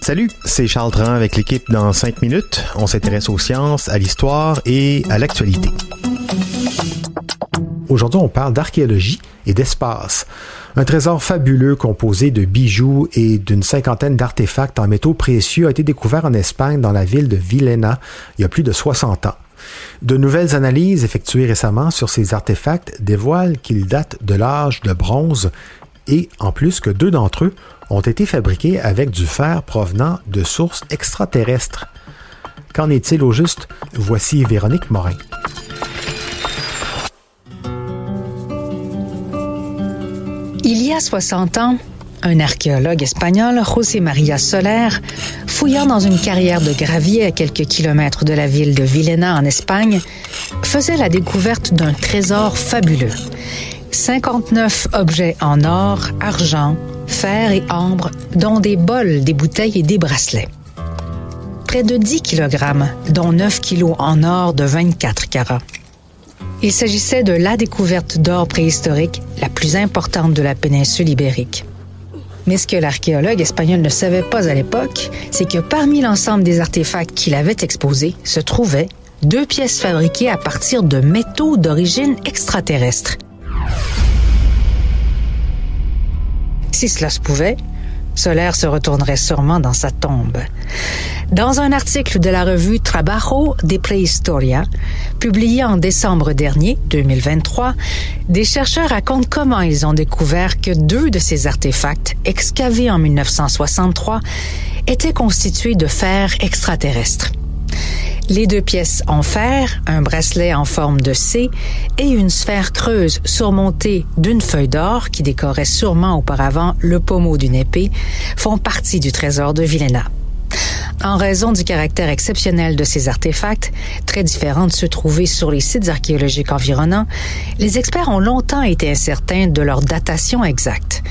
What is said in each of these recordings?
Salut, c'est Charles Dran avec l'équipe dans 5 minutes. On s'intéresse aux sciences, à l'histoire et à l'actualité. Aujourd'hui, on parle d'archéologie et d'espace. Un trésor fabuleux composé de bijoux et d'une cinquantaine d'artefacts en métaux précieux a été découvert en Espagne dans la ville de Villena il y a plus de 60 ans. De nouvelles analyses effectuées récemment sur ces artefacts dévoilent qu'ils datent de l'âge de bronze et, en plus que deux d'entre eux, ont été fabriqués avec du fer provenant de sources extraterrestres. Qu'en est-il au juste? Voici Véronique Morin. Il y a 60 ans, un archéologue espagnol, José María Soler, fouillant dans une carrière de gravier à quelques kilomètres de la ville de Villena en Espagne, faisait la découverte d'un trésor fabuleux. 59 objets en or, argent, fer et ambre, dont des bols, des bouteilles et des bracelets. Près de 10 kg, dont 9 kg en or de 24 carats. Il s'agissait de la découverte d'or préhistorique la plus importante de la péninsule ibérique. Mais ce que l'archéologue espagnol ne savait pas à l'époque, c'est que parmi l'ensemble des artefacts qu'il avait exposés se trouvaient deux pièces fabriquées à partir de métaux d'origine extraterrestre. Si cela se pouvait, Solaire se retournerait sûrement dans sa tombe. Dans un article de la revue Trabajo de Prehistoria, publié en décembre dernier, 2023, des chercheurs racontent comment ils ont découvert que deux de ces artefacts, excavés en 1963, étaient constitués de fer extraterrestre. Les deux pièces en fer, un bracelet en forme de C et une sphère creuse surmontée d'une feuille d'or qui décorait sûrement auparavant le pommeau d'une épée, font partie du trésor de Villena. En raison du caractère exceptionnel de ces artefacts, très différents de ceux trouvés sur les sites archéologiques environnants, les experts ont longtemps été incertains de leur datation exacte.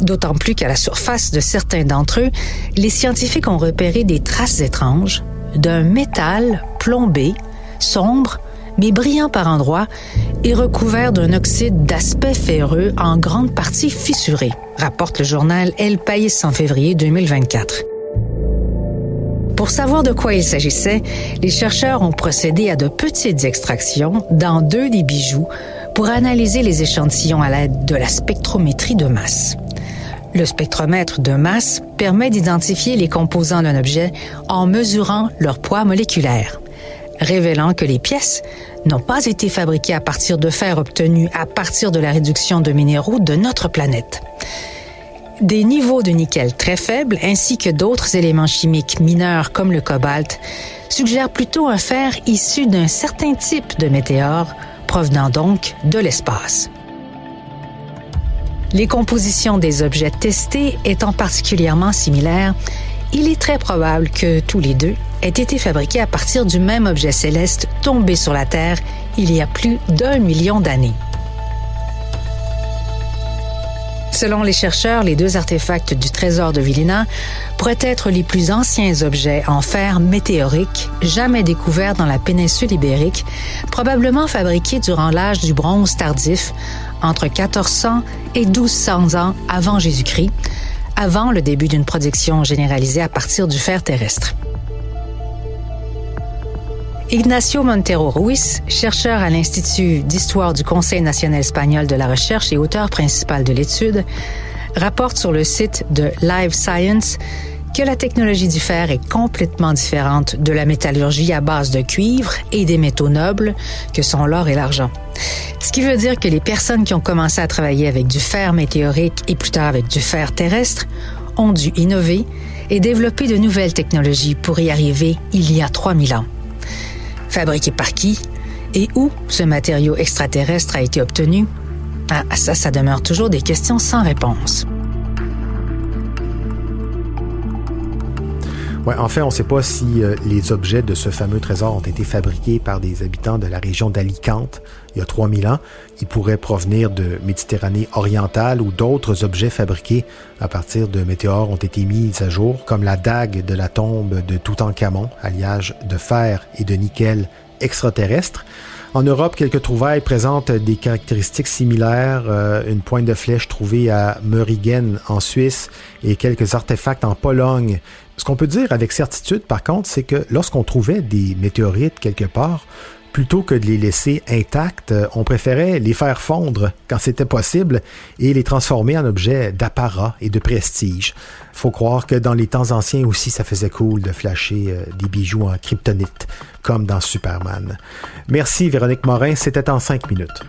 D'autant plus qu'à la surface de certains d'entre eux, les scientifiques ont repéré des traces étranges, d'un métal plombé, sombre, mais brillant par endroits et recouvert d'un oxyde d'aspect ferreux en grande partie fissuré, rapporte le journal El País en février 2024. Pour savoir de quoi il s'agissait, les chercheurs ont procédé à de petites extractions dans deux des bijoux pour analyser les échantillons à l'aide de la spectrométrie de masse. Le spectromètre de masse permet d'identifier les composants d'un objet en mesurant leur poids moléculaire, révélant que les pièces n'ont pas été fabriquées à partir de fer obtenu à partir de la réduction de minéraux de notre planète. Des niveaux de nickel très faibles ainsi que d'autres éléments chimiques mineurs comme le cobalt suggèrent plutôt un fer issu d'un certain type de météore provenant donc de l'espace. Les compositions des objets testés étant particulièrement similaires, il est très probable que tous les deux aient été fabriqués à partir du même objet céleste tombé sur la Terre il y a plus d'un million d'années. Selon les chercheurs, les deux artefacts du trésor de Villena pourraient être les plus anciens objets en fer météorique jamais découverts dans la péninsule ibérique, probablement fabriqués durant l'âge du bronze tardif, entre 1400 et 1200 ans avant Jésus-Christ, avant le début d'une production généralisée à partir du fer terrestre. Ignacio Montero Ruiz, chercheur à l'Institut d'histoire du Conseil national espagnol de la recherche et auteur principal de l'étude, rapporte sur le site de Live Science que la technologie du fer est complètement différente de la métallurgie à base de cuivre et des métaux nobles que sont l'or et l'argent. Ce qui veut dire que les personnes qui ont commencé à travailler avec du fer météorique et plus tard avec du fer terrestre ont dû innover et développer de nouvelles technologies pour y arriver il y a 3000 ans. Fabriqué par qui et où ce matériau extraterrestre a été obtenu? Ah, ça, ça demeure toujours des questions sans réponse. Ouais, en fait, on ne sait pas si euh, les objets de ce fameux trésor ont été fabriqués par des habitants de la région d'Alicante il y a 3000 ans. Ils pourraient provenir de Méditerranée orientale ou d'autres objets fabriqués à partir de météores ont été mis à jour, comme la dague de la tombe de Toutankhamon, alliage de fer et de nickel extraterrestre. En Europe, quelques trouvailles présentent des caractéristiques similaires. Euh, une pointe de flèche trouvée à Meurigen en Suisse et quelques artefacts en Pologne. Ce qu'on peut dire avec certitude, par contre, c'est que lorsqu'on trouvait des météorites quelque part, plutôt que de les laisser intacts, euh, on préférait les faire fondre quand c'était possible et les transformer en objets d'apparat et de prestige. Faut croire que dans les temps anciens aussi, ça faisait cool de flasher euh, des bijoux en kryptonite, comme dans Superman. Merci Véronique Morin, c'était en cinq minutes.